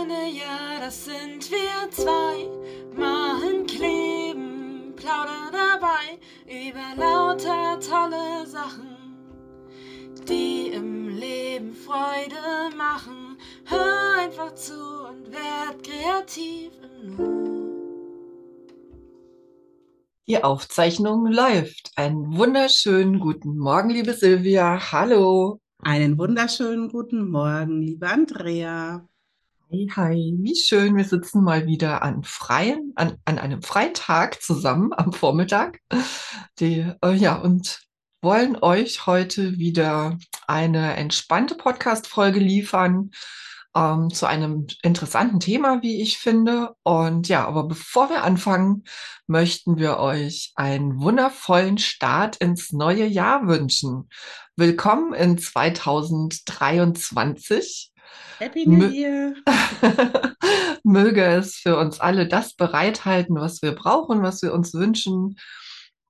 Freunde, ja, das sind wir zwei. Machen kleben, plaudern dabei über lauter tolle Sachen, die im Leben Freude machen. Hör einfach zu und werd kreativ im Nu. Die Aufzeichnung läuft. Einen wunderschönen guten Morgen, liebe Silvia. Hallo. Einen wunderschönen guten Morgen, liebe Andrea. Hi, hi. Wie schön, wir sitzen mal wieder an freien, an, an einem Freitag zusammen am Vormittag. Die, äh, ja, und wollen euch heute wieder eine entspannte Podcast-Folge liefern ähm, zu einem interessanten Thema, wie ich finde. Und ja, aber bevor wir anfangen, möchten wir euch einen wundervollen Start ins neue Jahr wünschen. Willkommen in 2023. Happy New Year! Möge es für uns alle das bereithalten, was wir brauchen, was wir uns wünschen.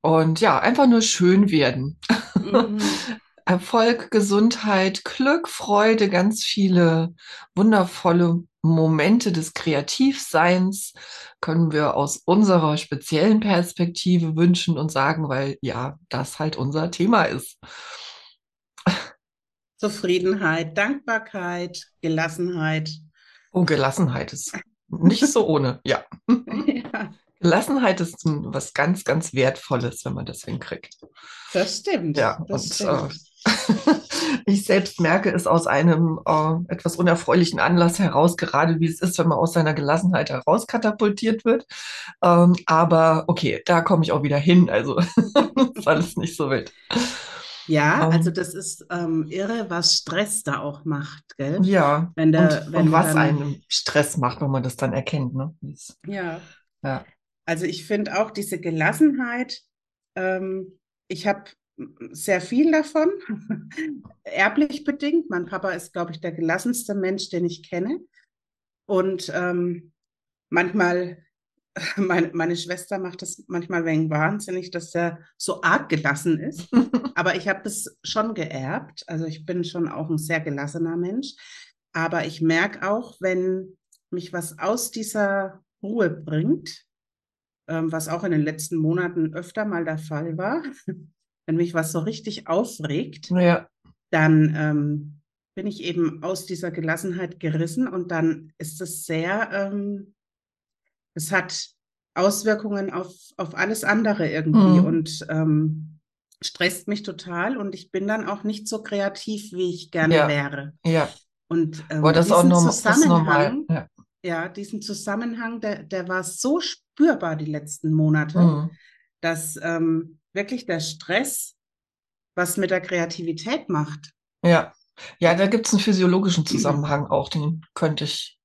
Und ja, einfach nur schön werden. Mhm. Erfolg, Gesundheit, Glück, Freude, ganz viele wundervolle Momente des Kreativseins können wir aus unserer speziellen Perspektive wünschen und sagen, weil ja, das halt unser Thema ist. Zufriedenheit, Dankbarkeit, Gelassenheit. Oh, Gelassenheit ist nicht so ohne, ja. ja. Gelassenheit ist was ganz, ganz Wertvolles, wenn man das hinkriegt. Das stimmt. Ja, das und stimmt. Äh, ich selbst merke es aus einem äh, etwas unerfreulichen Anlass heraus, gerade wie es ist, wenn man aus seiner Gelassenheit herauskatapultiert wird. Ähm, aber okay, da komme ich auch wieder hin. Also ist alles nicht so wild. Ja, um, also das ist ähm, irre, was Stress da auch macht, gell? Ja. Wenn der, und, wenn und was einem Stress macht, wenn man das dann erkennt, ne? Ja. Ja. Also ich finde auch diese Gelassenheit, ähm, ich habe sehr viel davon, erblich bedingt. Mein Papa ist, glaube ich, der gelassenste Mensch, den ich kenne. Und ähm, manchmal meine, meine Schwester macht das manchmal wegen wahnsinnig, dass er so arg gelassen ist. Aber ich habe das schon geerbt. Also ich bin schon auch ein sehr gelassener Mensch. Aber ich merke auch, wenn mich was aus dieser Ruhe bringt, ähm, was auch in den letzten Monaten öfter mal der Fall war, wenn mich was so richtig aufregt, ja. dann ähm, bin ich eben aus dieser Gelassenheit gerissen und dann ist es sehr, ähm, es hat Auswirkungen auf, auf alles andere irgendwie mhm. und ähm, stresst mich total und ich bin dann auch nicht so kreativ, wie ich gerne ja. wäre. Ja. Und ähm, Aber das ist auch norm Zusammenhang, Ja. ja. diesen Zusammenhang, der, der war so spürbar die letzten Monate, Mhm. dass ähm, wirklich der Stress was mit der Kreativität macht. Ja. Ja, da gibt es einen physiologischen Zusammenhang auch, den könnte ich,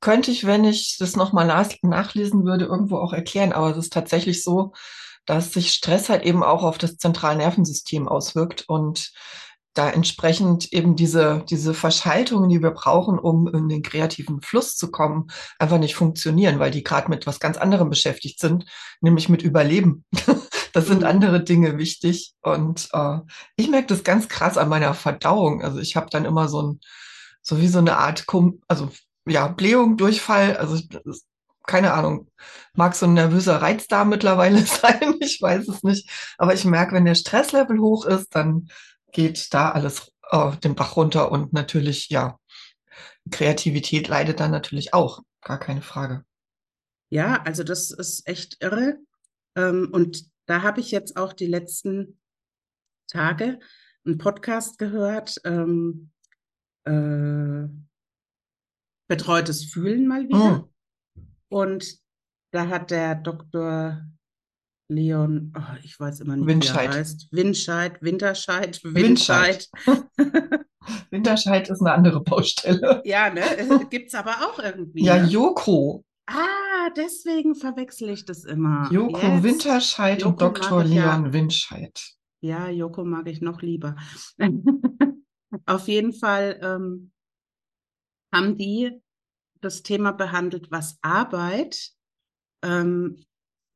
könnte ich, wenn ich das nochmal nach, nachlesen würde, irgendwo auch erklären. Aber es ist tatsächlich so, dass sich Stress halt eben auch auf das Zentralnervensystem auswirkt und da entsprechend eben diese, diese Verschaltungen, die wir brauchen, um in den kreativen Fluss zu kommen, einfach nicht funktionieren, weil die gerade mit was ganz anderem beschäftigt sind, nämlich mit Überleben. Das sind Mhm. andere Dinge wichtig. Und äh, ich merke das ganz krass an meiner Verdauung. Also ich habe dann immer so ein, so wie so eine Art, also ja, Blähung, Durchfall. Also keine Ahnung, mag so ein nervöser Reiz da mittlerweile sein. Ich weiß es nicht. Aber ich merke, wenn der Stresslevel hoch ist, dann geht da alles äh, den Bach runter und natürlich, ja, Kreativität leidet dann natürlich auch. Gar keine Frage. Ja, also das ist echt irre. Ähm, und da habe ich jetzt auch die letzten Tage einen Podcast gehört, ähm, äh, Betreutes Fühlen mal wieder. Mm. Und da hat der Dr. Leon, oh, ich weiß immer nicht, wie Winscheid. er heißt. Winscheid, Winterscheid, Winscheid. Winscheid. Winterscheid ist eine andere Baustelle. Ja, ne? Es gibt's aber auch irgendwie. Ja? Joko. Ah, deswegen verwechsel ich das immer. Joko Jetzt. Winterscheid und Joko mag Dr. ich ja. Leon Winscheid. Ja, Joko mag ich noch lieber. Auf jeden Fall ähm, haben die das Thema behandelt, was Arbeit ähm,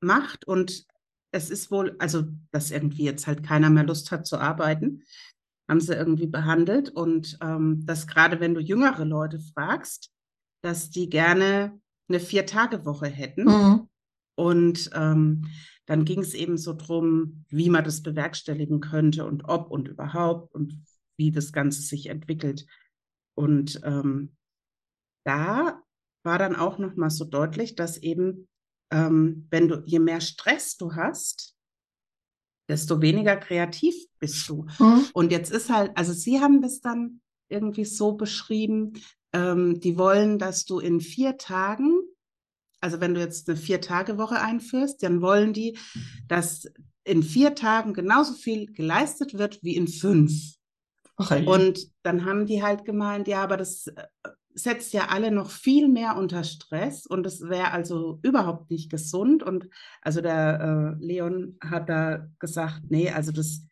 macht. Und es ist wohl, also, dass irgendwie jetzt halt keiner mehr Lust hat zu arbeiten, haben sie irgendwie behandelt. Und ähm, dass gerade wenn du jüngere Leute fragst, dass die gerne eine Vier-Tage-Woche hätten. Mhm. Und ähm, dann ging es eben so drum, wie man das bewerkstelligen könnte und ob und überhaupt und wie das Ganze sich entwickelt. Und ähm, da war dann auch noch mal so deutlich, dass eben, ähm, wenn du, je mehr Stress du hast, desto weniger kreativ bist du. Mhm. Und jetzt ist halt, also sie haben das dann irgendwie so beschrieben, ähm, die wollen, dass du in vier Tagen, also wenn du jetzt eine Vier-Tage-Woche einführst, dann wollen die, dass in vier Tagen genauso viel geleistet wird wie in fünf. Ey. Und dann haben die halt gemeint, ja, aber das äh, setzt ja alle noch viel mehr unter Stress und es wäre also überhaupt nicht gesund. Und also der äh, Leon hat da gesagt, nee, also das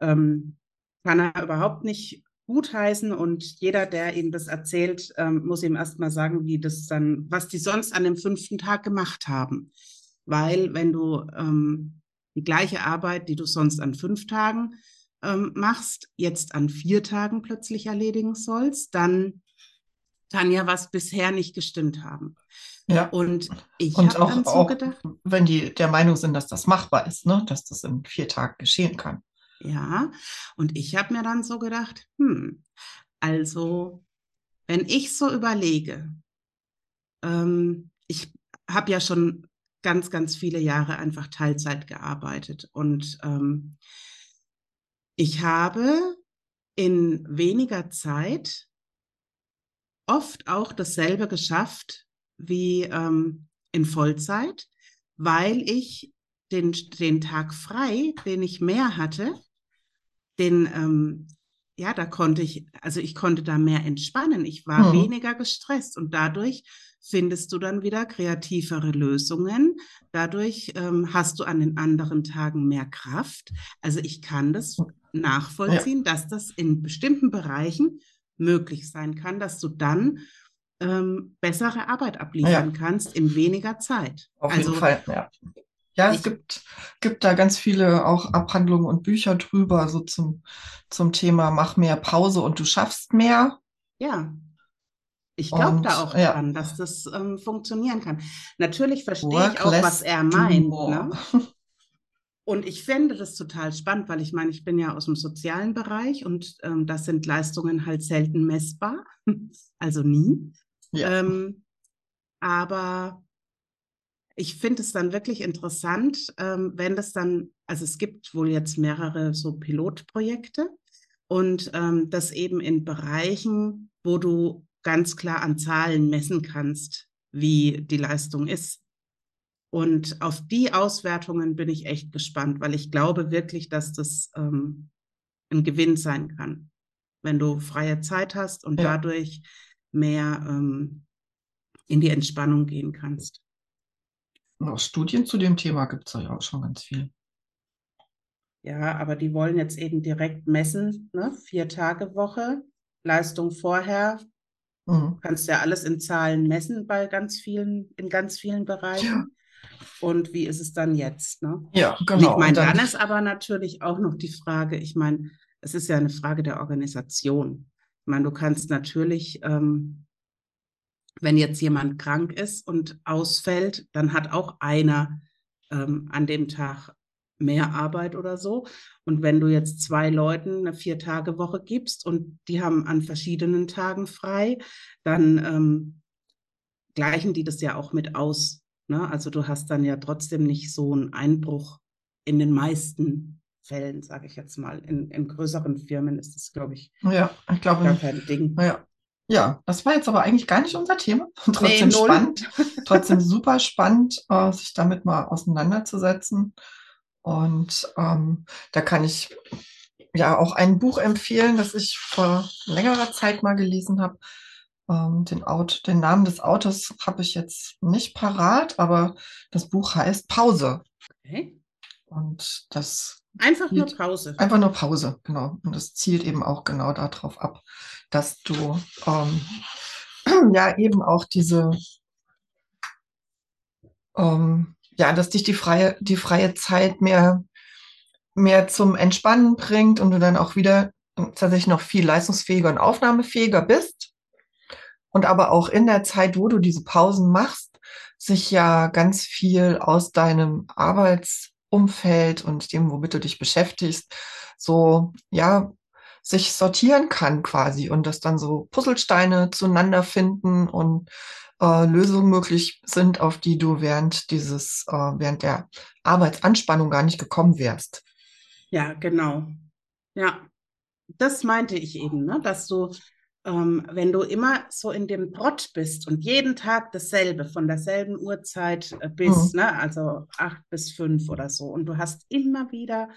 ähm, kann er überhaupt nicht gutheißen und jeder, der ihm das erzählt, ähm, muss ihm erstmal sagen, wie das dann, was die sonst an dem fünften Tag gemacht haben. Weil wenn du ähm, die gleiche Arbeit, die du sonst an fünf Tagen ähm, machst, jetzt an vier Tagen plötzlich erledigen sollst, dann kann ja was bisher nicht gestimmt haben. ja. Und ich habe auch, dann so auch gedacht, wenn die der Meinung sind, dass das machbar ist, ne? dass das in vier Tagen geschehen kann. ja, und ich habe mir dann so gedacht, hm, also wenn ich so überlege, ähm, ich habe ja schon ganz, ganz viele Jahre einfach Teilzeit gearbeitet und ähm, ich habe in weniger Zeit oft auch dasselbe geschafft wie ähm, in Vollzeit, weil ich den, den Tag frei, den ich mehr hatte, den, ähm, ja, da konnte ich, also ich konnte da mehr entspannen. Ich war Mhm. weniger gestresst und dadurch findest du dann wieder kreativere Lösungen. Dadurch ähm, hast du an den anderen Tagen mehr Kraft. Also ich kann das nachvollziehen, dass das in bestimmten Bereichen möglich sein kann, dass du dann ähm, bessere Arbeit abliefern kannst in weniger Zeit. Auf also jeden Fall, ja. Ja, es gibt, gibt da ganz viele auch Abhandlungen und Bücher drüber, so zum, zum Thema mach mehr Pause und du schaffst mehr. Ja, ich glaube da auch ja. dran, dass das ähm, funktionieren kann. Natürlich verstehe ich auch, was er meint. Ne? Und ich fände das total spannend, weil ich meine, ich bin ja aus dem sozialen Bereich und ähm, das sind Leistungen halt selten messbar, also nie. Ja. Ähm, aber ich finde es dann wirklich interessant, ähm, wenn das dann, also es gibt wohl jetzt mehrere so Pilotprojekte und ähm, das eben in Bereichen, wo du ganz klar an Zahlen messen kannst, wie die Leistung ist. Und auf die Auswertungen bin ich echt gespannt, weil ich glaube wirklich, dass das ähm, ein Gewinn sein kann, wenn du freie Zeit hast und Ja. dadurch mehr ähm, in die Entspannung gehen kannst. Auch Studien zu dem Thema gibt es ja auch schon ganz viel. Ja, aber die wollen jetzt eben direkt messen, ne? Vier Tage Woche, Leistung vorher, Mhm. kannst ja alles in Zahlen messen bei ganz vielen, in ganz vielen Bereichen. Und wie ist es dann jetzt, ne? Ja, Und genau. ich meine, dann- dann ist aber natürlich auch noch die Frage, ich meine, es ist ja eine Frage der Organisation. Ich meine, du kannst natürlich, ähm, wenn jetzt jemand krank ist und ausfällt, dann hat auch einer ähm, an dem Tag mehr Arbeit oder so. Und wenn du jetzt zwei Leuten eine Vier-Tage-Woche gibst und die haben an verschiedenen Tagen frei, dann ähm, gleichen die das ja auch mit aus. Ne? Also du hast dann ja trotzdem nicht so einen Einbruch in den meisten Fällen, sage ich jetzt mal. In, in größeren Firmen ist das, glaube ich, ja, ich gar glaube, kein Ding. ja. Ja, das war jetzt aber eigentlich gar nicht unser Thema. Trotzdem null. spannend. Trotzdem super spannend, äh, sich damit mal auseinanderzusetzen. Und ähm, da kann ich ja auch ein Buch empfehlen, das ich vor längerer Zeit mal gelesen habe. Ähm, den, Aut den Namen des Autors habe ich jetzt nicht parat, aber das Buch heißt Pause. Okay. Und das Einfach nur. Pause. Einfach nur Pause, genau. Und das zielt eben auch genau darauf ab, dass du ähm, ja eben auch diese, ähm, ja, dass dich die freie, die freie Zeit mehr, mehr zum Entspannen bringt und du dann auch wieder tatsächlich noch viel leistungsfähiger und aufnahmefähiger bist. Und aber auch in der Zeit, wo du diese Pausen machst, sich ja ganz viel aus deinem Arbeitsumfeld und dem, womit du dich beschäftigst, so, ja, sich sortieren kann quasi und dass dann so Puzzlesteine zueinander finden und äh, Lösungen möglich sind, auf die du während dieses, äh, während der Arbeitsanspannung gar nicht gekommen wärst. Ja, genau. Ja, das meinte ich eben, ne? dass du, ähm, wenn du immer so in dem Trott bist und jeden Tag dasselbe, von derselben Uhrzeit äh, bis, Mhm. ne? also acht bis fünf oder so, und du hast immer wieder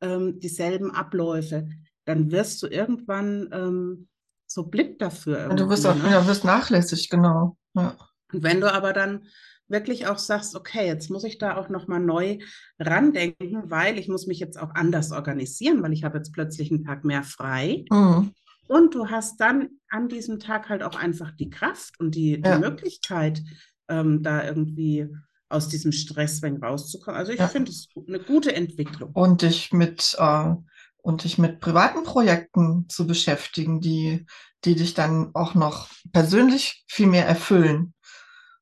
ähm, dieselben Abläufe, dann wirst du irgendwann ähm, so blind dafür Und du wirst auch, ne? ja, wirst nachlässig, genau. Ja. Und wenn du aber dann wirklich auch sagst, okay, jetzt muss ich da auch nochmal neu randenken, weil ich muss mich jetzt auch anders organisieren, weil ich habe jetzt plötzlich einen Tag mehr frei. Mhm. Und du hast dann an diesem Tag halt auch einfach die Kraft und die, die Ja. Möglichkeit, ähm, da irgendwie aus diesem Stress rauszukommen. Also ich Ja. finde es eine gute Entwicklung. Und dich mit, äh, und dich mit privaten Projekten zu beschäftigen, die, die dich dann auch noch persönlich viel mehr erfüllen.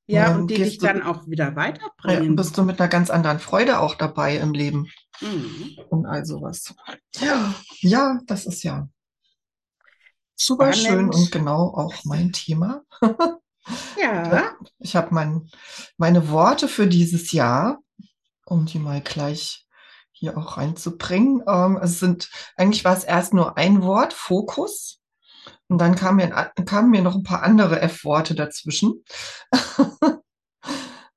Ja, dann und die dich du- dann auch wieder Ja, weiterbringen. bist du mit einer ganz anderen Freude auch dabei im Leben Mhm. und all sowas. Ja, das ist ja super schön Spannend. und genau auch mein Thema. Ja, Ich habe mein, meine Worte für dieses Jahr, um die mal gleich hier auch reinzubringen. Ähm, es sind, eigentlich war es erst nur ein Wort, Fokus. Und dann kamen mir, kamen mir noch ein paar andere F-Worte dazwischen.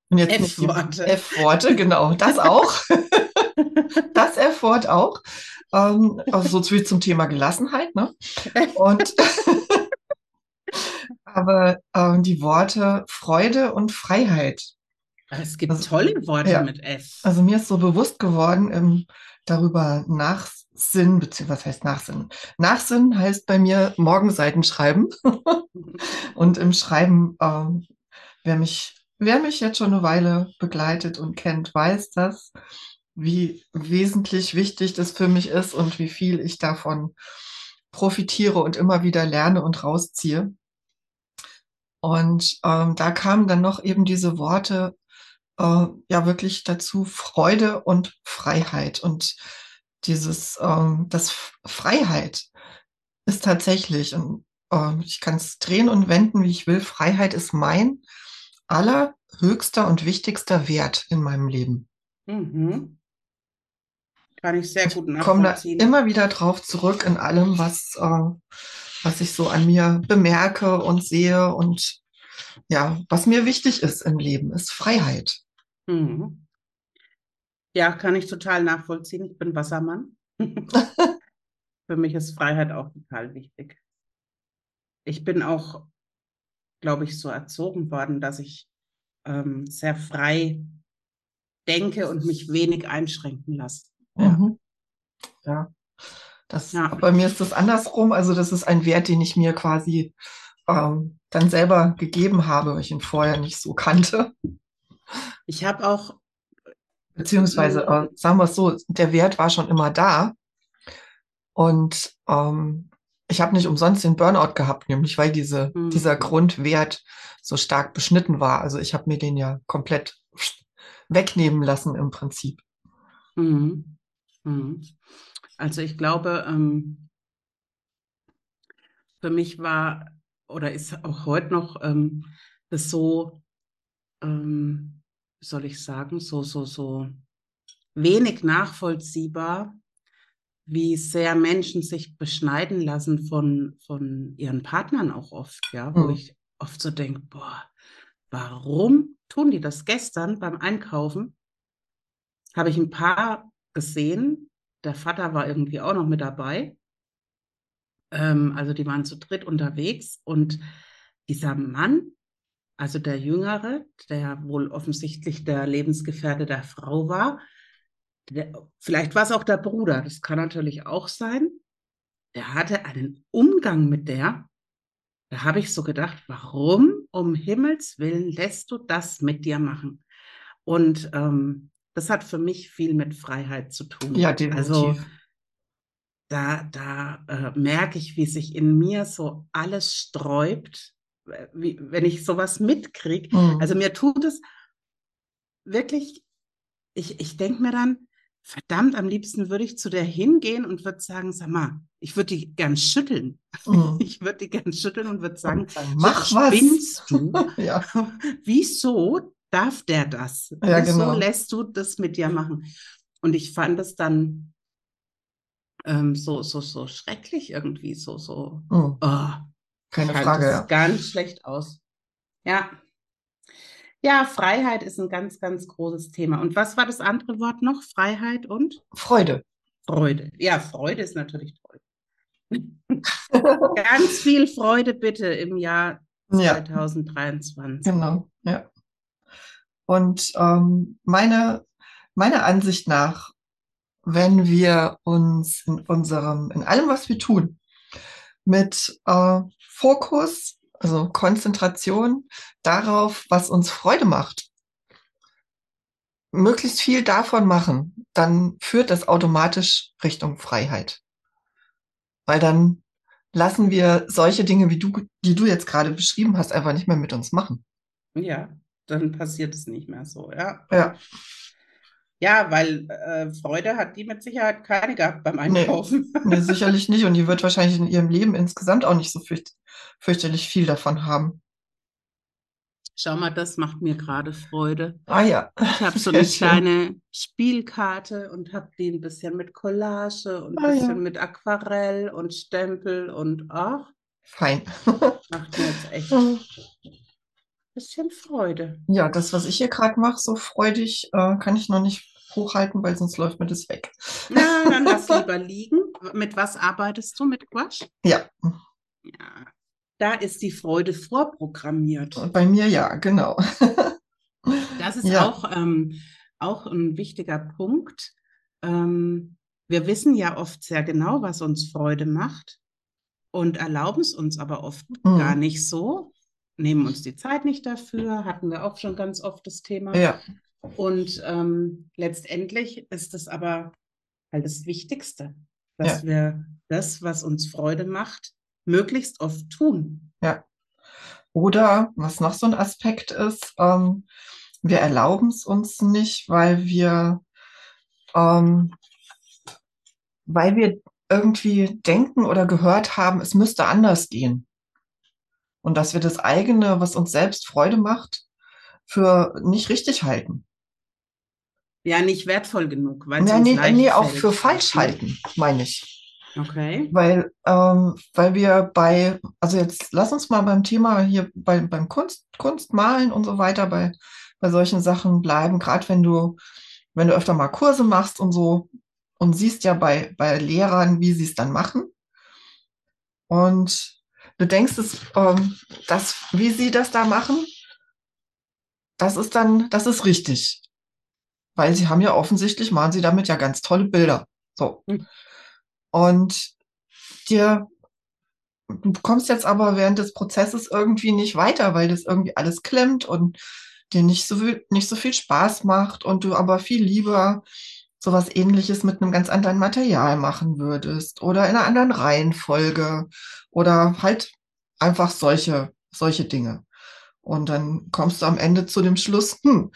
Und jetzt F-Worte. F-Worte, genau, das auch. Das F-Wort auch. Ähm, also so viel zum Thema Gelassenheit, ne? Und aber ähm, die Worte Freude und Freiheit. es gibt Also, tolle Worte ja. mit F. Also mir ist so bewusst geworden, im darüber Nachsinn, beziehungsweise was heißt Nachsinn? Nachsinn heißt bei mir Morgenseiten schreiben. Und im Schreiben, ähm, wer mich, wer mich jetzt schon eine Weile begleitet und kennt, weiß das, wie wesentlich wichtig das für mich ist und wie viel ich davon profitiere und immer wieder lerne und rausziehe. Und ähm, da kamen dann noch eben diese Worte, äh, ja wirklich dazu Freude und Freiheit. Und dieses, ähm, das Freiheit ist tatsächlich, und ähm, ich kann es drehen und wenden, wie ich will, Freiheit ist mein allerhöchster und wichtigster Wert in meinem Leben. Mhm. Kann ich sehr Ich gut komme da nachvollziehen. immer wieder drauf zurück in allem, was, äh, was ich so an mir bemerke und sehe und ja, was mir wichtig ist im Leben, ist Freiheit. Mhm. Ja, kann ich total nachvollziehen. Ich bin Wassermann. Für mich ist Freiheit auch total wichtig. Ich bin auch, glaube ich, so erzogen worden, dass ich ähm, sehr frei denke und mich wenig einschränken lasse. Ja. Mhm. Ja. Das, Ja. bei mir ist das andersrum. Also das ist ein Wert, den ich mir quasi ähm, dann selber gegeben habe, weil ich ihn vorher nicht so kannte. Ich habe auch, Beziehungsweise, äh, sagen wir es so, der Wert war schon immer da. Und ähm, ich habe nicht umsonst den Burnout gehabt, nämlich weil diese, Mhm. dieser Grundwert so stark beschnitten war. Also ich habe mir den ja komplett wegnehmen lassen im Prinzip. Mhm. Mhm. Also ich glaube, ähm, für mich war oder ist auch heute noch ähm, das so, ähm, wie soll ich sagen, so, so, so wenig nachvollziehbar, wie sehr Menschen sich beschneiden lassen von, von ihren Partnern auch oft, ja, wo Mhm. ich oft so denke, boah, warum tun die das? Gestern beim Einkaufen habe ich ein Paar gesehen, der Vater war irgendwie auch noch mit dabei. Ähm, also die waren zu dritt unterwegs und dieser Mann, also der Jüngere, der wohl offensichtlich der Lebensgefährte der Frau war, der, vielleicht war es auch der Bruder, das kann natürlich auch sein. Der hatte einen Umgang mit der. Da habe ich so gedacht, warum um Himmels Willen lässt du das mit dir machen? Und ähm, das hat für mich viel mit Freiheit zu tun. Ja, Also definitiv. da, da äh, merke ich, wie sich in mir so alles sträubt, wie, wenn ich sowas mitkriege. Mhm. Also mir tut es wirklich, ich, ich denke mir dann, verdammt, am liebsten würde ich zu der hingehen und würde sagen, sag mal, ich würde die gern schütteln. Mhm. Ich würde die gern schütteln und würde sagen, mach was. spinnst du? Ja, Wieso darf der das? Ja, Wieso genau. lässt du das mit dir machen? Und ich fand es dann ähm, so, so, so schrecklich irgendwie, so, so, Mhm. oh, keine ich Frage, ja. ganz schlecht aus. Ja. Ja, Freiheit ist ein ganz, ganz großes Thema. Und was war das andere Wort noch? Freiheit und Freude. Freude. Ja, Freude ist natürlich toll. Ganz viel Freude bitte im Jahr Ja, 2023. genau, ja. Und ähm, meine, meiner Ansicht nach, wenn wir uns in unserem, in allem, was wir tun, mit äh, Fokus, also Konzentration darauf, was uns Freude macht, möglichst viel davon machen, dann führt das automatisch Richtung Freiheit. Weil dann lassen wir solche Dinge, wie du, die du jetzt gerade beschrieben hast, einfach nicht mehr mit uns machen. Ja, dann passiert es nicht mehr so, ja. Ja. Ja, weil äh, Freude hat die mit Sicherheit keine gehabt beim Nee. Einkaufen. Nee, sicherlich nicht. Und die wird wahrscheinlich in ihrem Leben insgesamt auch nicht so fürcht, fürchterlich viel davon haben. Schau mal, das macht mir gerade Freude. Ah ja. Ich habe so Sehr eine schön. kleine Spielkarte und habe die ein bisschen mit Collage und ein Ah, ja. bisschen mit Aquarell und Stempel und ach, Fein. macht mir jetzt echt bisschen Freude. Ja, das, was ich hier gerade mache, so freudig, äh, kann ich noch nicht hochhalten, weil sonst läuft mir das weg. Na, dann lass lieber liegen. Mit was arbeitest du? Mit Gouache? Ja, Ja. Da ist die Freude vorprogrammiert. bei mir ja, genau. Das ist Ja. auch, ähm, auch ein wichtiger Punkt. Ähm, wir wissen ja oft sehr genau, was uns Freude macht und erlauben es uns aber oft Mhm. gar nicht so, nehmen uns die Zeit nicht dafür, hatten wir auch schon ganz oft das Thema. Ja, Und ähm, letztendlich ist es aber halt das Wichtigste, dass wir das, was uns Freude macht, möglichst oft tun. Oder was noch so ein Aspekt ist, ähm, wir erlauben es uns nicht, weil wir, ähm, weil wir irgendwie denken oder gehört haben, es müsste anders gehen. Und dass wir das eigene, was uns selbst Freude macht, für nicht richtig halten. Ja, nicht wertvoll genug, weil Ja, nee, nee, auch für falsch halten, meine ich. Okay. Weil, ähm, weil wir bei, also jetzt lass uns mal beim Thema hier bei, beim Kunst, Kunstmalen und so weiter, bei, bei solchen Sachen bleiben, gerade wenn du, wenn du öfter mal Kurse machst und so und siehst ja bei, bei Lehrern, wie sie es dann machen. Und du denkst, es, ähm, das, wie sie das da machen, das ist dann, das ist richtig. Weil sie haben ja offensichtlich, machen sie damit ja ganz tolle Bilder. So. Hm. Und dir, du kommst jetzt aber während des Prozesses irgendwie nicht weiter, weil das irgendwie alles klemmt und dir nicht so viel, nicht so viel Spaß macht und du aber viel lieber sowas ähnliches mit einem ganz anderen Material machen würdest oder in einer anderen Reihenfolge oder halt einfach solche, solche Dinge. Und dann kommst du am Ende zu dem Schluss, hm,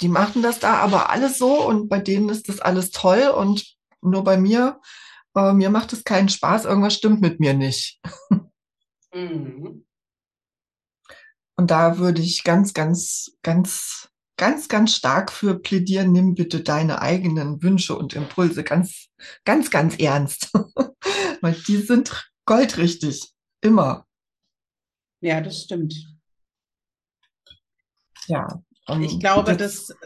die machen das da aber alles so und bei denen ist das alles toll und nur bei mir, äh, mir macht es keinen Spaß, irgendwas stimmt mit mir nicht. Mhm. Und da würde ich ganz, ganz, ganz, ganz, ganz stark für plädieren, nimm bitte deine eigenen Wünsche und Impulse ganz, ganz, ganz ernst. Weil die sind goldrichtig. Immer. Ja, das stimmt. Ja. und Ich glaube, das- das,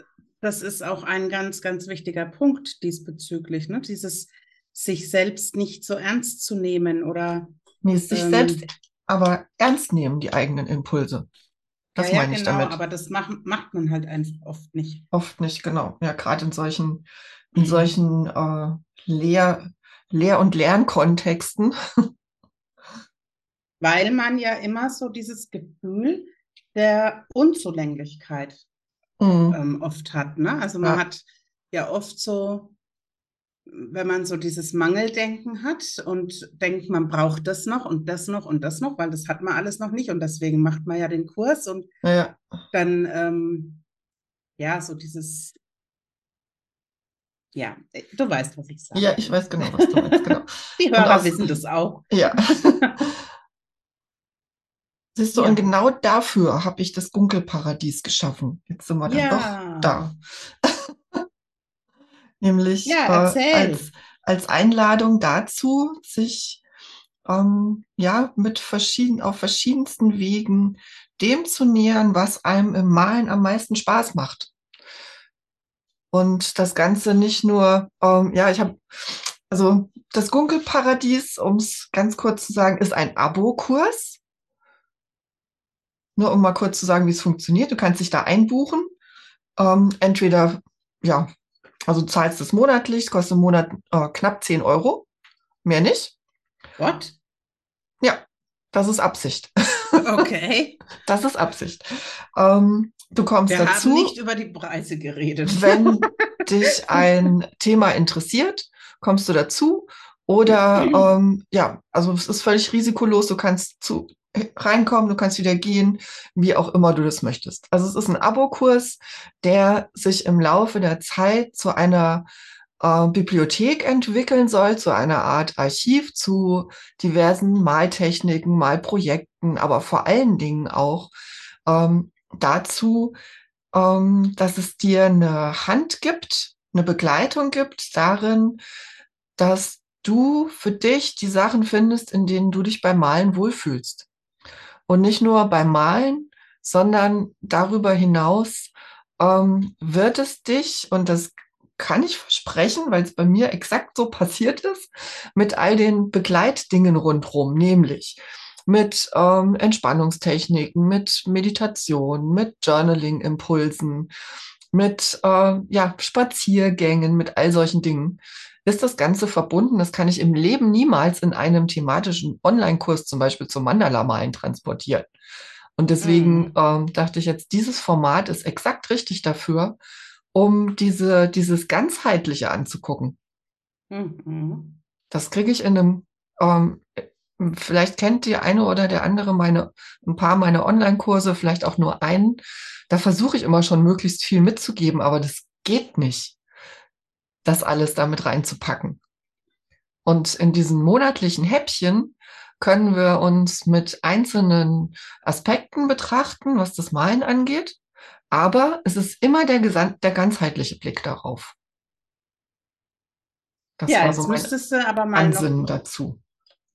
das ist auch ein ganz, ganz wichtiger Punkt diesbezüglich, ne? Dieses sich selbst nicht so ernst zu nehmen oder Nee, sich ähm, selbst aber ernst nehmen, die eigenen Impulse. Das ja, ja, meine ich genau, damit. aber das macht, macht man halt einfach oft nicht. Oft nicht, genau. Ja, gerade in solchen, in solchen äh, Lehr-, Lehr- und Lernkontexten. Weil man ja immer so dieses Gefühl der Unzulänglichkeit Mhm. ähm, oft hat, ne? Also man Ja. hat ja oft so, wenn man so dieses Mangeldenken hat und denkt, man braucht das noch und das noch und das noch, weil das hat man alles noch nicht und deswegen macht man ja den Kurs und Ja, dann, ähm, ja, so dieses, ja, du weißt, was ich sage. ja, ich weiß genau, was du meinst, genau. Die Hörer aus- wissen das auch. Ja. Siehst du, Ja. und genau dafür habe ich das Gunkelparadies geschaffen. Jetzt sind wir dann Ja. doch da. Nämlich Ja, äh, als, als Einladung dazu, sich ähm, ja mit verschieden, auf verschiedensten Wegen dem zu nähern, was einem im Malen am meisten Spaß macht. Und das Ganze nicht nur, ähm, ja, ich habe, also das Gunkelparadies, um es ganz kurz zu sagen, ist ein Abo-Kurs. Nur um mal kurz zu sagen, wie es funktioniert. Du kannst dich da einbuchen. Ähm, entweder, ja, also du zahlst es monatlich, kostet im Monat äh, knapp 10 Euro. Mehr nicht. What? Ja, das ist Absicht. Okay. Das ist Absicht. Ähm, du kommst Wir dazu. haben nicht über die Preise geredet. Wenn dich ein Thema interessiert, kommst du dazu. Oder ähm, ja, also es ist völlig risikolos. Du kannst zu reinkommen, du kannst wieder gehen, wie auch immer du das möchtest. Also es ist ein Abokurs, der sich im Laufe der Zeit zu einer äh, Bibliothek entwickeln soll, zu einer Art Archiv, zu diversen Maltechniken, Malprojekten, aber vor allen Dingen auch ähm, dazu, ähm, dass es dir eine Hand gibt, eine Begleitung gibt darin, dass du für dich die Sachen findest, in denen du dich beim Malen wohlfühlst. Und nicht nur beim Malen, sondern darüber hinaus ähm, wird es dich, und das kann ich versprechen, weil es bei mir exakt so passiert ist, mit all den Begleitdingen rundherum, nämlich mit ähm, Entspannungstechniken, mit Meditation, mit Journaling-Impulsen, mit äh, ja, Spaziergängen, mit all solchen Dingen, ist das Ganze verbunden. Das kann ich im Leben niemals in einem thematischen Online-Kurs zum Beispiel zum Mandala-Malen transportieren. Und deswegen Mhm. ähm, dachte ich jetzt, dieses Format ist exakt richtig dafür, um diese, dieses Ganzheitliche anzugucken. Mhm. Das kriege ich in einem, ähm, vielleicht kennt die eine oder der andere meine, ein paar meiner Online-Kurse, vielleicht auch nur einen. Da versuche ich immer schon möglichst viel mitzugeben, aber das geht nicht, das alles damit reinzupacken. Und in diesen monatlichen Häppchen können wir uns mit einzelnen Aspekten betrachten, was das Malen angeht. Aber es ist immer der, gesamt, der ganzheitliche Blick darauf. Das Ja, war so mein müsstest du aber mal Ansinnen noch, dazu.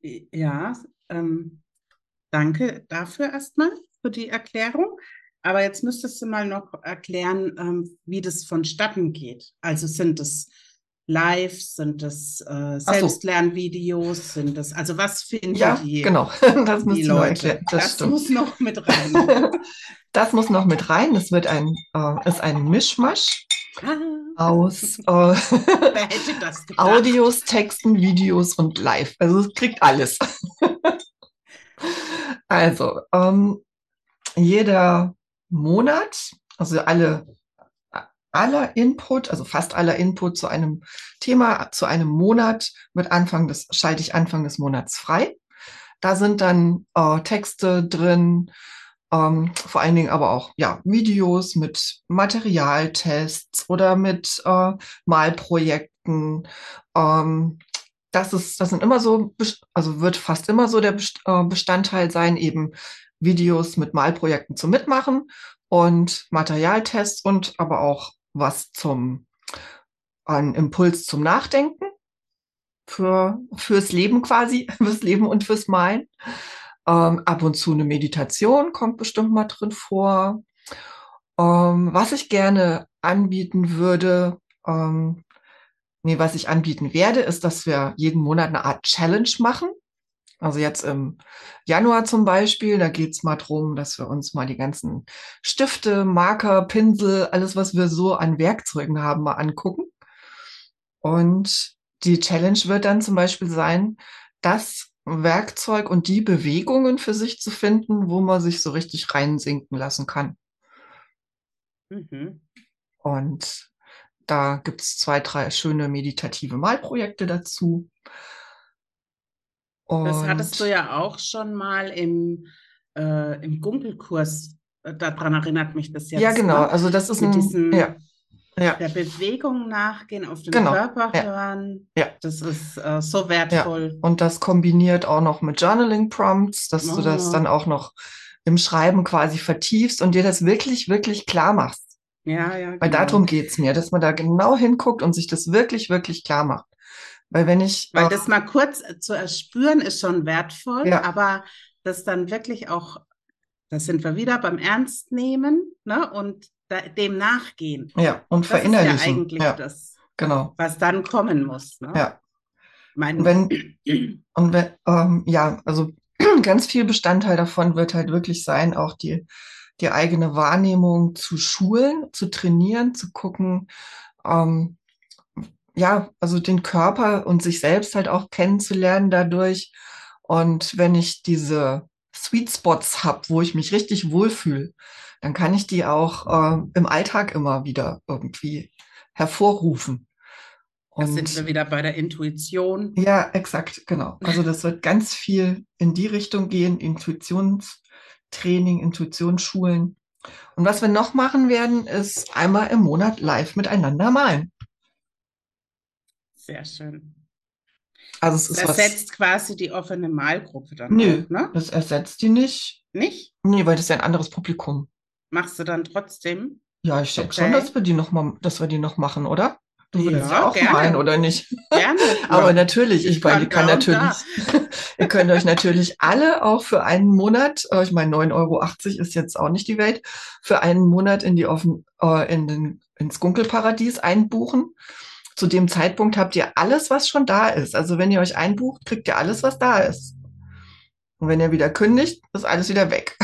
ja, ähm, danke dafür erstmal für die Erklärung. Aber jetzt müsstest du mal noch erklären, ähm, wie das vonstatten geht. Also sind es Lives, sind es äh, so. Selbstlernvideos, sind es, also was finden Ja, die, genau. Das die Leute? Das, Das stimmt. muss noch mit rein. Das muss noch mit rein. Es wird ein, äh, ist ein Mischmasch Ah, aus äh, das? Audios, Texten, Videos und Live. Also es kriegt alles. Also, ähm, jeder Monat, also alle, aller Input, also fast aller Input zu einem Thema, zu einem Monat wird Anfang des, schalte ich Anfang des Monats frei. Da sind dann äh, Texte drin, ähm, vor allen Dingen aber auch ja, Videos mit Materialtests oder mit äh, Malprojekten. Ähm, das ist, das sind immer so, also wird fast immer so der äh, Bestandteil sein, eben Videos mit Malprojekten zum Mitmachen und Materialtests und aber auch was zum, ein Impuls zum Nachdenken für, fürs Leben quasi, fürs Leben und fürs Malen. Ähm, ab und zu eine Meditation kommt bestimmt mal drin vor. Ähm, was ich gerne anbieten würde, ähm, nee, was ich anbieten werde, ist, dass wir jeden Monat eine Art Challenge machen. Also jetzt im Januar zum Beispiel, da geht's mal drum, dass wir uns mal die ganzen Stifte, Marker, Pinsel, alles, was wir so an Werkzeugen haben, mal angucken. Und die Challenge wird dann zum Beispiel sein, das Werkzeug und die Bewegungen für sich zu finden, wo man sich so richtig reinsinken lassen kann. Mhm. Und da gibt es zwei, drei schöne meditative Malprojekte dazu. Das hattest du Und ja auch schon mal im, äh, im Gunkelkurs. Äh, Daran erinnert mich das ja, jetzt, genau. ne? Also das ist Mit ein, ja, diesem ja, der Bewegung nachgehen, auf den genau. Körper Ja, hören. ja, Das ist äh, so ja. wertvoll. Und das kombiniert auch noch mit Journaling Prompts, dass du das dann Oh, auch noch im Schreiben quasi vertiefst und dir das wirklich, wirklich klar machst. ja, ja, Weil darum genau. geht's mir, dass man da genau hinguckt und sich das wirklich, wirklich klar macht. Weil wenn ich, Weil äh, das mal kurz zu erspüren ist schon wertvoll, ja, aber das dann wirklich auch, da sind wir wieder beim Ernst nehmen, ne? Und da, dem nachgehen. ja, und Das ist ja verinnerlichen. eigentlich Ja, das, genau. was dann kommen muss, ne? Ja. Mein, wenn, und wenn, ähm, ja, also ganz viel Bestandteil davon wird halt wirklich sein, auch die, die eigene Wahrnehmung zu schulen, zu trainieren, zu gucken, ähm, ja, also den Körper und sich selbst halt auch kennenzulernen dadurch. Und wenn ich diese Sweet Spots habe, wo ich mich richtig wohlfühle, dann kann ich die auch äh, im Alltag immer wieder irgendwie hervorrufen. da sind Und wir wieder bei der Intuition. ja, exakt, genau. Also das wird ganz viel in die Richtung gehen, Intuitionstraining, Intuitionsschulen. Und was wir noch machen werden, ist einmal im Monat live miteinander malen. Sehr schön. Also es Das ist was, ersetzt quasi die offene Malgruppe dann nö, auch, ne? das ersetzt die nicht. Nicht? Nee, weil das ist ja ein anderes Publikum. Machst du dann trotzdem? Ja, ich denke schon, dass Okay. wir die noch mal, dass wir die noch machen, oder? Du würdest ja Ja, auch malen, gerne. oder nicht? Gerne. Aber natürlich, ich ich meine, ihr und natürlich, ihr könnt euch natürlich alle auch für einen Monat, äh, ich meine, 9,80 Euro ist jetzt auch nicht die Welt, für einen Monat in die offen, äh, in den, ins Gunkelparadies einbuchen. Zu dem Zeitpunkt habt ihr alles, was schon da ist. Also wenn ihr euch einbucht, kriegt ihr alles, was da ist. Und wenn ihr wieder kündigt, ist alles wieder weg.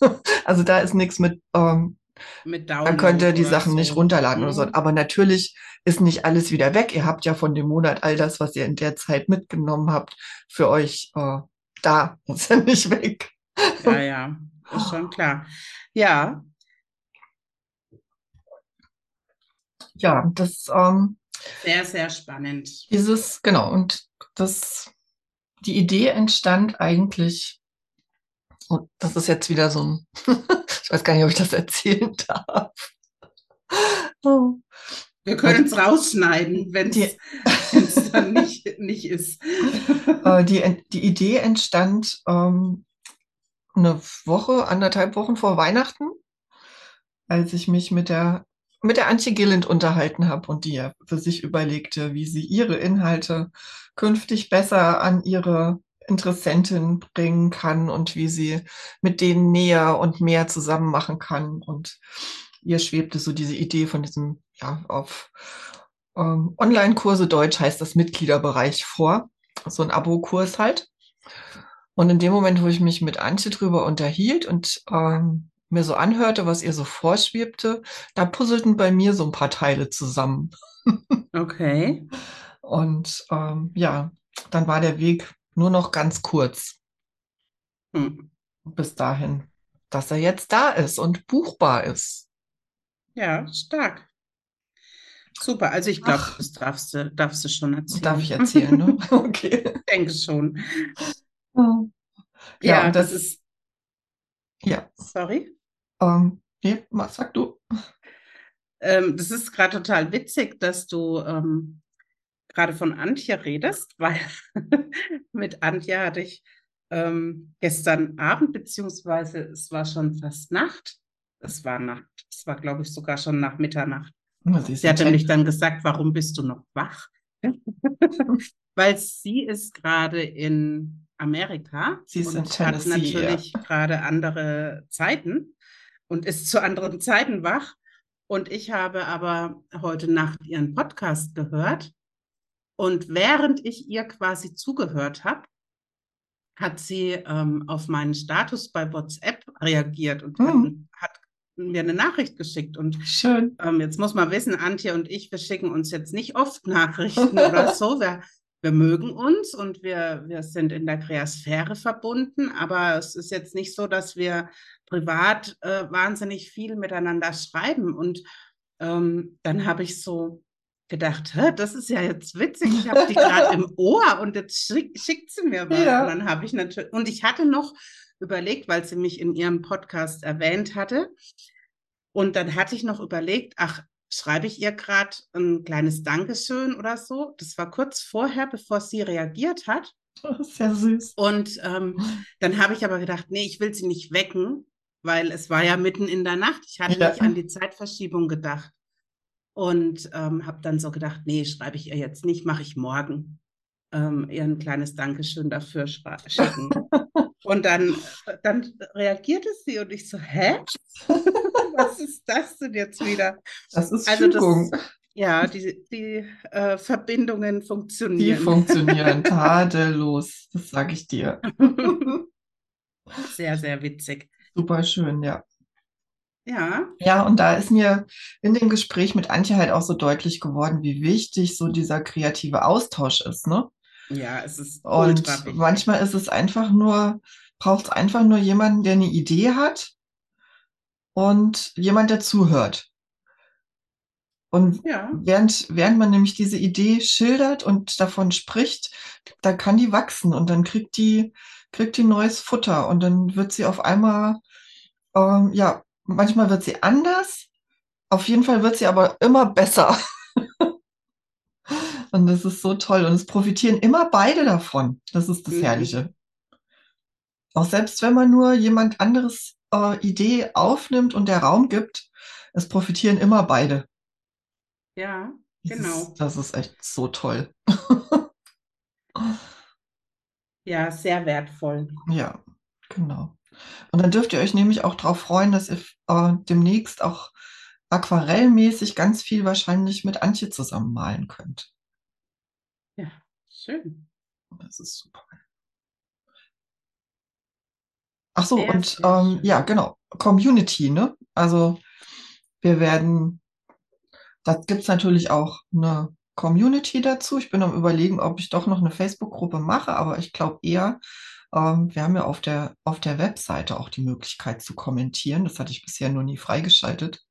Also da ist nichts mit, ähm, Mit dann könnt ihr die Sachen nicht so. runterladen oder so. Mhm. Aber natürlich ist nicht alles wieder weg. Ihr habt ja von dem Monat all das, was ihr in der Zeit mitgenommen habt, für euch äh, da. Ist ja nicht weg. Ja, ja, ist schon klar. Ja, Ja, das, ähm, sehr, sehr spannend. dieses, genau, und das, die Idee entstand eigentlich, und das ist jetzt wieder so ein, ich weiß gar nicht, ob ich das erzählen darf. Oh. Wir können es rausschneiden, wenn es dann nicht, nicht ist. äh, die, die Idee entstand ähm, eine Woche, anderthalb Wochen vor Weihnachten, als ich mich mit der, mit der Antje Gilland unterhalten habe und die ja für sich überlegte, wie sie ihre Inhalte künftig besser an ihre Interessenten bringen kann und wie sie mit denen näher und mehr zusammen machen kann. Und ihr schwebte so diese Idee von diesem, ja, auf ähm, Online-Kurse Deutsch heißt das Mitgliederbereich vor. So ein Abo-Kurs halt. Und in dem Moment, wo ich mich mit Antje drüber unterhielt und ähm, mir so anhörte, was ihr so vorschwebte, da puzzelten bei mir so ein paar Teile zusammen. Okay. Und ähm, ja, dann war der Weg nur noch ganz kurz Hm. bis dahin, dass er jetzt da ist und buchbar ist. Ja, stark. Super. Also ich glaube, das darfst du, darfst du schon darf ich erzählen. erzählen, ne? Okay. Ich denke schon. Ja, Ja, das das, ist, ja, sorry. Ähm, nee, was sag du? Ähm, das ist gerade total witzig, dass du ähm, gerade von Antje redest, weil mit Antje hatte ich ähm, gestern Abend, beziehungsweise es war schon fast Nacht. Es war Nacht. Es war, glaube ich, sogar schon nach Mitternacht. Na, Sie in mich Ten dann gesagt, warum bist du noch wach? Weil sie ist gerade in Amerika Sie ist in und hat Tennessee, ja. natürlich gerade andere Zeiten und ist zu anderen Zeiten wach. Und ich habe aber heute Nacht ihren Podcast gehört. Und während ich ihr quasi zugehört habe, hat sie ähm, auf meinen Status bei WhatsApp reagiert und hat, Hm, hat mir eine Nachricht geschickt. Und schön. ähm, jetzt muss man wissen, Antje und ich, wir schicken uns jetzt nicht oft Nachrichten oder so. Wir, wir mögen uns und wir, wir sind in der Kreasphäre verbunden, aber es ist jetzt nicht so, dass wir privat äh, wahnsinnig viel miteinander schreiben. Und ähm, dann habe ich so gedacht, das ist ja jetzt witzig, ich habe die gerade im Ohr und jetzt schick, schickt sie mir was. Ja. Und dann habe ich natürlich, und ich hatte noch überlegt, weil sie mich in ihrem Podcast erwähnt hatte, und dann hatte ich noch überlegt, ach, schreibe ich ihr gerade ein kleines Dankeschön oder so. Das war kurz vorher, bevor sie reagiert hat. Ja süß. Und ähm, dann habe ich aber gedacht, nee, ich will sie nicht wecken, weil es war ja mitten in der Nacht. Ich hatte Ja. nicht an die Zeitverschiebung gedacht. Und ähm, habe dann so gedacht, nee, schreibe ich ihr jetzt nicht, mache ich morgen. Ähm, ihr ein kleines Dankeschön dafür schicken. Und dann, äh, dann reagierte sie und ich so, hä? Was ist das denn jetzt wieder? Das ist Also das- Fügung. Ja, die, die äh, Verbindungen Die funktionieren. funktionieren tadellos. Das sage ich dir. Sehr, sehr witzig. Super schön, ja. Ja, Ja, und da ist mir in dem Gespräch mit Antje halt auch so deutlich geworden, wie wichtig so dieser kreative Austausch ist, ne? ja, es ist Und manchmal ist es einfach nur, braucht es einfach nur jemanden, der eine Idee hat und jemand, der zuhört. Und Ja, während, während man nämlich diese Idee schildert und davon spricht, da kann die wachsen und dann kriegt die, kriegt die neues Futter und dann wird sie auf einmal, ähm, ja, manchmal wird sie anders, auf jeden Fall wird sie aber immer besser. Und das ist so toll. Und es profitieren immer beide davon. Das ist das Mhm. Herrliche. Auch selbst wenn man nur jemand anderes äh, Idee aufnimmt und der Raum gibt, es profitieren immer beide. ja, Das genau. ist, das ist echt so toll. Ja, sehr wertvoll. Ja, genau. Und dann dürft ihr euch nämlich auch darauf freuen, dass ihr äh, demnächst auch aquarellmäßig ganz viel wahrscheinlich mit Antje zusammen malen könnt. Schön. Das ist super. Ach so, Sehr, und ähm, ja, genau, Community, ne? Also wir werden, da gibt's natürlich auch eine Community dazu. Ich bin am Überlegen, ob ich doch noch eine Facebook-Gruppe mache, aber ich glaube eher, ähm, wir haben ja auf der, auf der Webseite auch die Möglichkeit zu kommentieren. Das hatte ich bisher nur nie freigeschaltet.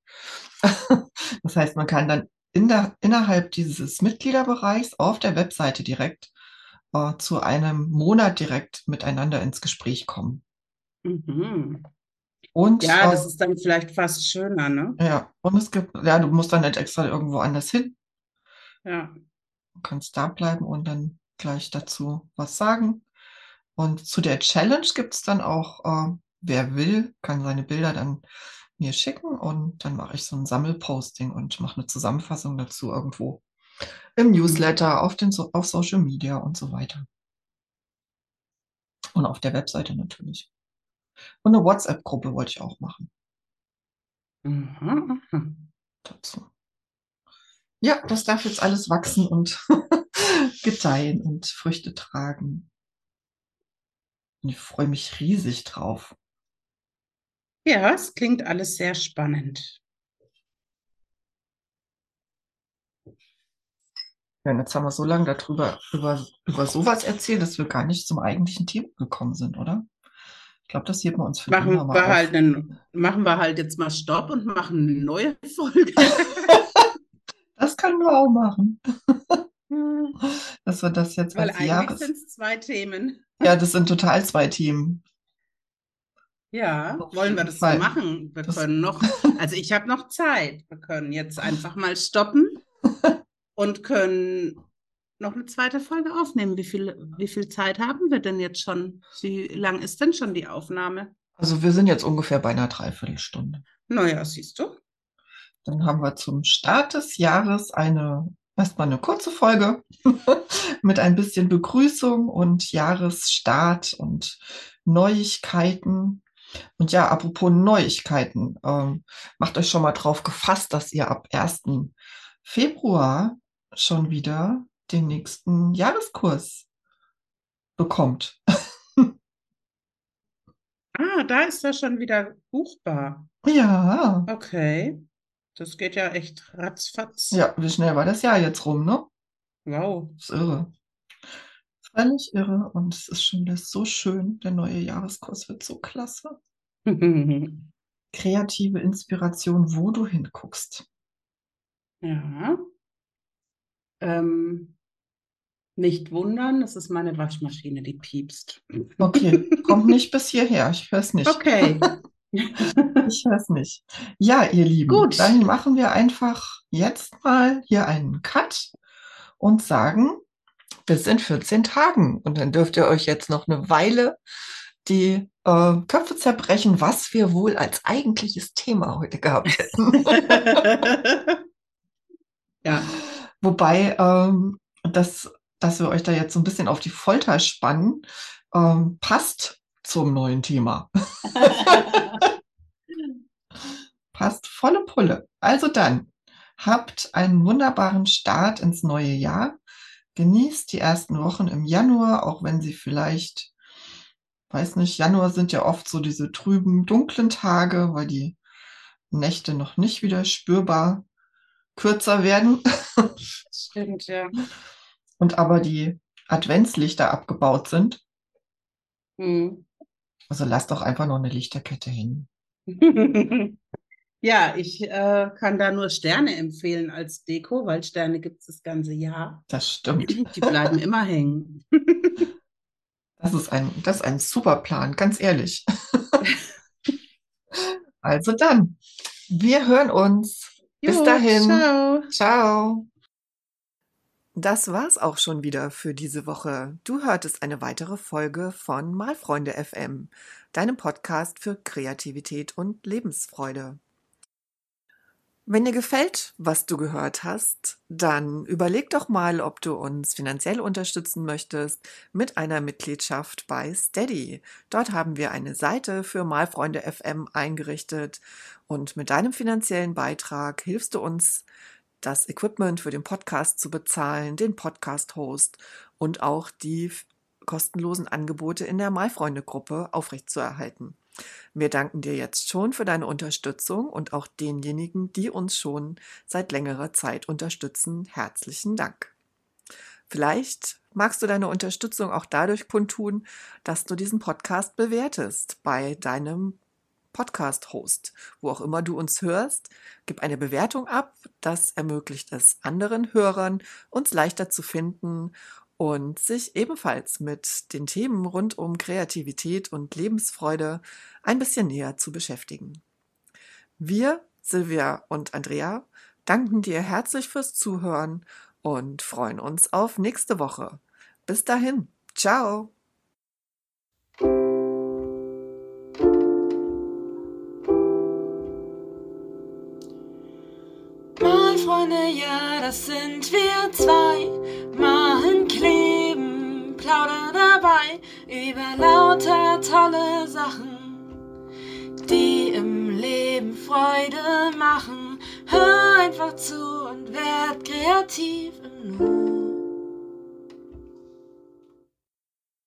Das heißt, man kann dann in der, innerhalb dieses Mitgliederbereichs auf der Webseite direkt äh, zu einem Monat direkt miteinander ins Gespräch kommen. Mhm. Und, Ja, das ist dann vielleicht fast schöner, ne? ja, und es gibt, ja, du musst dann nicht extra irgendwo anders hin. Ja. Du kannst da bleiben und dann gleich dazu was sagen. Und zu der Challenge gibt's dann auch, äh, wer will, kann seine Bilder dann mir schicken und dann mache ich so ein Sammelposting und mache eine Zusammenfassung dazu irgendwo im Newsletter, auf den so auf Social Media und so weiter. Und auf der Webseite natürlich. Und eine WhatsApp-Gruppe wollte ich auch machen Mhm. mhm. dazu. Ja, das darf jetzt alles wachsen und gedeihen und Früchte tragen. Und ich freue mich riesig drauf. Ja, es klingt alles sehr spannend. Ja, jetzt haben wir so lange darüber, über, über sowas erzählt, dass wir gar nicht zum eigentlichen Thema gekommen sind, oder? Ich glaube, das heben wir uns für Machen immer wir halt einen, machen wir halt jetzt mal Stopp und machen eine neue Folge. Das können wir auch machen, dass wir das jetzt Weil als eigentlich Jahres... sind es zwei Themen. Ja, das sind total zwei Themen. Ja, Auf wollen wir das so Fall. machen? Wir Das- können noch, also ich habe noch Zeit. Wir können jetzt einfach mal stoppen und können noch eine zweite Folge aufnehmen. Wie viel, wie viel Zeit haben wir denn jetzt schon? Wie lang ist denn schon die Aufnahme? Also wir sind jetzt ungefähr bei einer Dreiviertelstunde. Naja, siehst du? Dann haben wir zum Start des Jahres eine, erstmal eine kurze Folge mit ein bisschen Begrüßung und Jahresstart und Neuigkeiten. Und ja, apropos Neuigkeiten, ähm, macht euch schon mal drauf gefasst, dass ihr ab 1. Februar schon wieder den nächsten Jahreskurs bekommt. Ah, da ist er schon wieder buchbar. Ja, Okay. Das geht ja echt ratzfatz. ja, wie schnell war das Jahr jetzt rum, ne? Wow. Das ist irre. Völlig irre und es ist schon wieder so schön. Der neue Jahreskurs wird so klasse. Kreative Inspiration, wo du hinguckst. Ja. Ähm, nicht wundern, das ist meine Waschmaschine, die piepst. Okay, kommt nicht bis hierher. Ich höre es nicht. Okay. Ich höre es nicht. Ja, ihr Lieben, Gut. dann machen wir einfach jetzt mal hier einen Cut und sagen, bis in 14 Tagen. Und dann dürft ihr euch jetzt noch eine Weile die äh, Köpfe zerbrechen, was wir wohl als eigentliches Thema heute gehabt hätten. Ja. Wobei, ähm, das, dass wir euch da jetzt so ein bisschen auf die Folter spannen, ähm, passt zum neuen Thema. Passt volle Pulle. Also dann, habt einen wunderbaren Start ins neue Jahr. Genießt die ersten Wochen im Januar, auch wenn sie vielleicht, weiß nicht, Januar sind ja oft so diese trüben, dunklen Tage, weil die Nächte noch nicht wieder spürbar kürzer werden Stimmt, ja. Und aber die Adventslichter abgebaut sind. Hm. Also lasst doch einfach noch eine Lichterkette hin. Ja, ich äh, kann da nur Sterne empfehlen als Deko, weil Sterne gibt es das ganze Jahr. Das stimmt. Die bleiben immer hängen. Das ist ein, das ist ein super Plan, ganz ehrlich. Also dann, wir hören uns. Bis Jo, dahin. Ciao. Ciao. Das war's auch schon wieder für diese Woche. Du hörtest eine weitere Folge von Malfreunde FM, deinem Podcast für Kreativität und Lebensfreude. Wenn dir gefällt, was du gehört hast, dann überleg doch mal, ob du uns finanziell unterstützen möchtest mit einer Mitgliedschaft bei Steady. Dort haben wir eine Seite für Malfreunde FM eingerichtet und mit deinem finanziellen Beitrag hilfst du uns, das Equipment für den Podcast zu bezahlen, den Podcast-Host und auch die kostenlosen Angebote in der Malfreunde-Gruppe aufrechtzuerhalten. Wir danken dir jetzt schon für deine Unterstützung und auch denjenigen, die uns schon seit längerer Zeit unterstützen. Herzlichen Dank. Vielleicht magst du deine Unterstützung auch dadurch kundtun, dass du diesen Podcast bewertest bei deinem Podcast-Host, wo auch immer du uns hörst. Gib eine Bewertung ab. Das ermöglicht es anderen Hörern, uns leichter zu finden und sich ebenfalls mit den Themen rund um Kreativität und Lebensfreude ein bisschen näher zu beschäftigen. Wir, Silvia und Andrea, danken dir herzlich fürs Zuhören und freuen uns auf nächste Woche. Bis dahin, ciao! Mal Freunde, ja, das sind wir zwei. Machen, kleben, plaudern dabei über lauter tolle Sachen, die im Leben Freude machen. Hör einfach zu und werd kreativ im Nu.